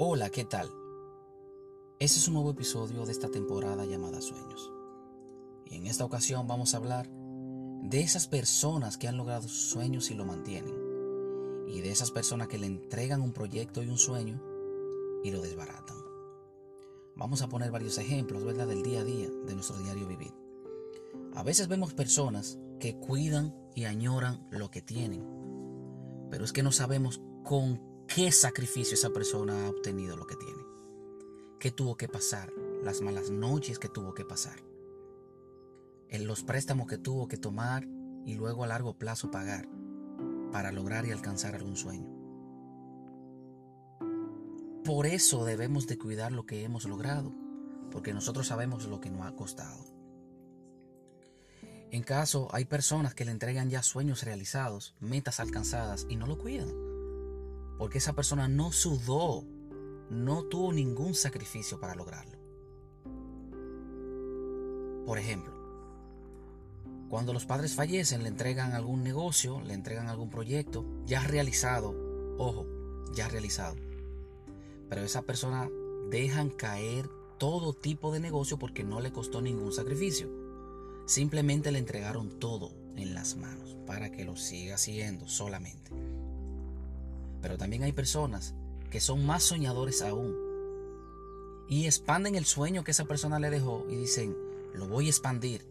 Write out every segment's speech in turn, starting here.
Hola, ¿qué tal? Este es un nuevo episodio de esta temporada llamada Sueños. Y en esta ocasión vamos a hablar de esas personas que han logrado sus sueños y lo mantienen. Y de esas personas que le entregan un proyecto y un sueño y lo desbaratan. Vamos a poner varios ejemplos, ¿verdad?, del día a día, de nuestro diario vivir. A veces vemos personas que cuidan y añoran lo que tienen, pero es que no sabemos con qué sacrificio esa persona ha obtenido lo que tiene. ¿Qué tuvo que pasar? Las malas noches que tuvo que pasar. En los préstamos que tuvo que tomar y luego a largo plazo pagar para lograr y alcanzar algún sueño. Por eso debemos de cuidar lo que hemos logrado, porque nosotros sabemos lo que nos ha costado. En caso, hay personas que le entregan ya sueños realizados, metas alcanzadas y no lo cuidan porque esa persona no sudó, no tuvo ningún sacrificio para lograrlo. Por ejemplo, cuando los padres fallecen, le entregan algún negocio, le entregan algún proyecto ya realizado, ojo, ya realizado. Pero esa persona dejan caer todo tipo de negocio porque no le costó ningún sacrificio. Simplemente le entregaron todo en las manos para que lo siga haciendo solamente. Pero también hay personas que son más soñadores aún y expanden el sueño que esa persona le dejó y dicen, lo voy a expandir.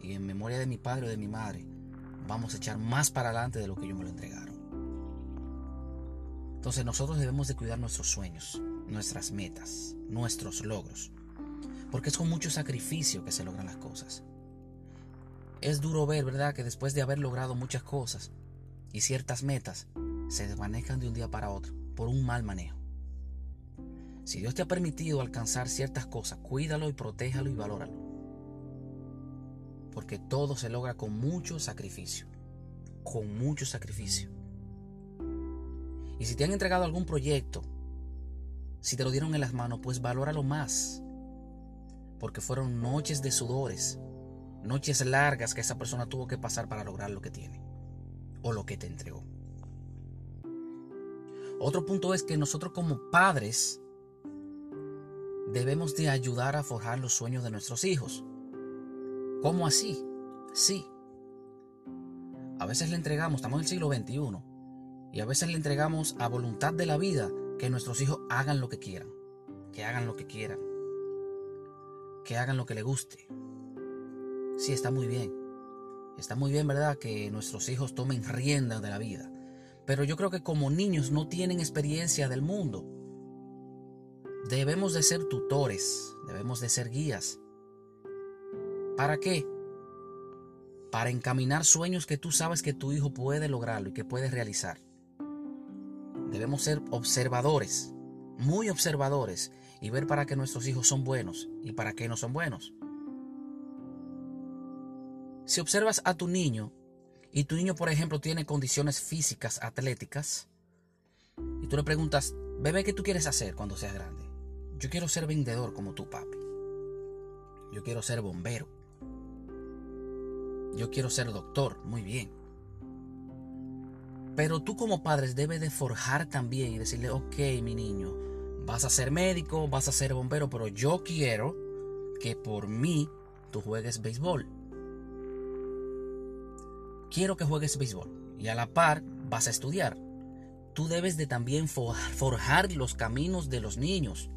Y en memoria de mi padre o de mi madre, vamos a echar más para adelante de lo que ellos me lo entregaron. Entonces nosotros debemos de cuidar nuestros sueños, nuestras metas, nuestros logros. Porque es con mucho sacrificio que se logran las cosas. Es duro ver, ¿verdad?, que después de haber logrado muchas cosas y ciertas metas, se desvanezcan de un día para otro por un mal manejo. Si Dios te ha permitido alcanzar ciertas cosas, cuídalo y protéjalo y valóralo. Porque todo se logra con mucho sacrificio. Con mucho sacrificio. Y si te han entregado algún proyecto, si te lo dieron en las manos, pues valóralo más. Porque fueron noches de sudores, noches largas que esa persona tuvo que pasar para lograr lo que tiene o lo que te entregó. Otro punto es que nosotros como padres debemos de ayudar a forjar los sueños de nuestros hijos. ¿Cómo así? Sí. A veces le entregamos, estamos en el siglo XXI, y a veces le entregamos a voluntad de la vida que nuestros hijos hagan lo que quieran, que hagan lo que quieran, que hagan lo que les guste. Sí, está muy bien. Está muy bien, ¿verdad? Que nuestros hijos tomen rienda de la vida. Pero yo creo que como niños no tienen experiencia del mundo. Debemos de ser tutores, debemos de ser guías. ¿Para qué? Para encaminar sueños que tú sabes que tu hijo puede lograrlo y que puede realizar. Debemos ser observadores, muy observadores, y ver para qué nuestros hijos son buenos y para qué no son buenos. Si observas a tu niño y tu niño, por ejemplo, tiene condiciones físicas, atléticas, y tú le preguntas, bebé, ¿qué tú quieres hacer cuando seas grande? Yo quiero ser vendedor como tu papi. Yo quiero ser bombero. Yo quiero ser doctor. Muy bien. Pero tú como padres debes de forjar también y decirle, ok, mi niño, vas a ser médico, vas a ser bombero, pero yo quiero que por mí tú juegues béisbol quiero que juegues béisbol y a la par vas a estudiar. Tú debes de también forjar los caminos de los niños.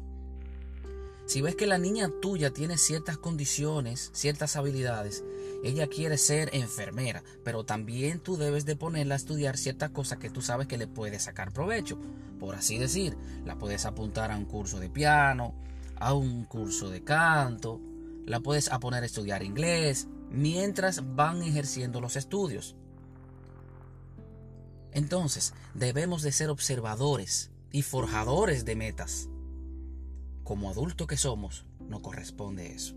Si ves que la niña tuya tiene ciertas condiciones, ciertas habilidades, ella quiere ser enfermera, pero también tú debes de ponerla a estudiar ciertas cosas que tú sabes que le puede sacar provecho. Por así decir, la puedes apuntar a un curso de piano, a un curso de canto, la puedes a poner a estudiar inglés, mientras van ejerciendo los estudios. Entonces, debemos de ser observadores y forjadores de metas. Como adultos que somos, nos corresponde eso.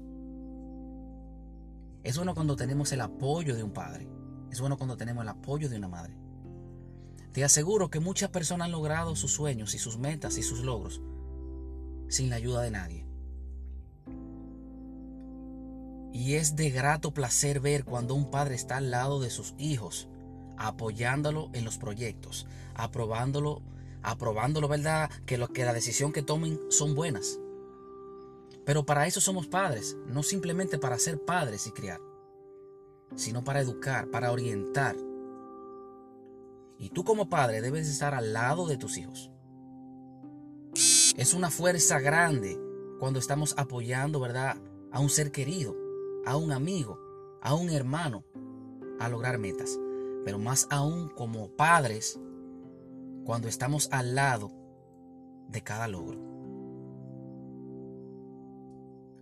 Es bueno cuando tenemos el apoyo de un padre. Es bueno cuando tenemos el apoyo de una madre. Te aseguro que muchas personas han logrado sus sueños y sus metas y sus logros sin la ayuda de nadie. Y es de grato placer ver cuando un padre está al lado de sus hijos, apoyándolo en los proyectos, aprobándolo, aprobándolo, ¿verdad? Que, lo, que la decisión que tomen son buenas. Pero para eso somos padres, no simplemente para ser padres y criar, sino para educar, para orientar. Y tú como padre debes estar al lado de tus hijos. Es una fuerza grande cuando estamos apoyando, ¿verdad? A un ser querido, a un amigo, a un hermano a lograr metas. Pero más aún como padres, cuando estamos al lado de cada logro.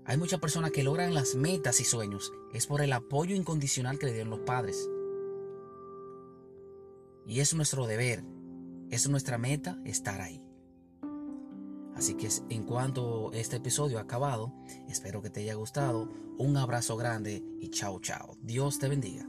Hay muchas personas que logran las metas y sueños es por el apoyo incondicional que le dieron los padres. Y es nuestro deber, es nuestra meta estar ahí. Así que en cuanto este episodio ha acabado, espero que te haya gustado. Un abrazo grande y chao chao. Dios te bendiga.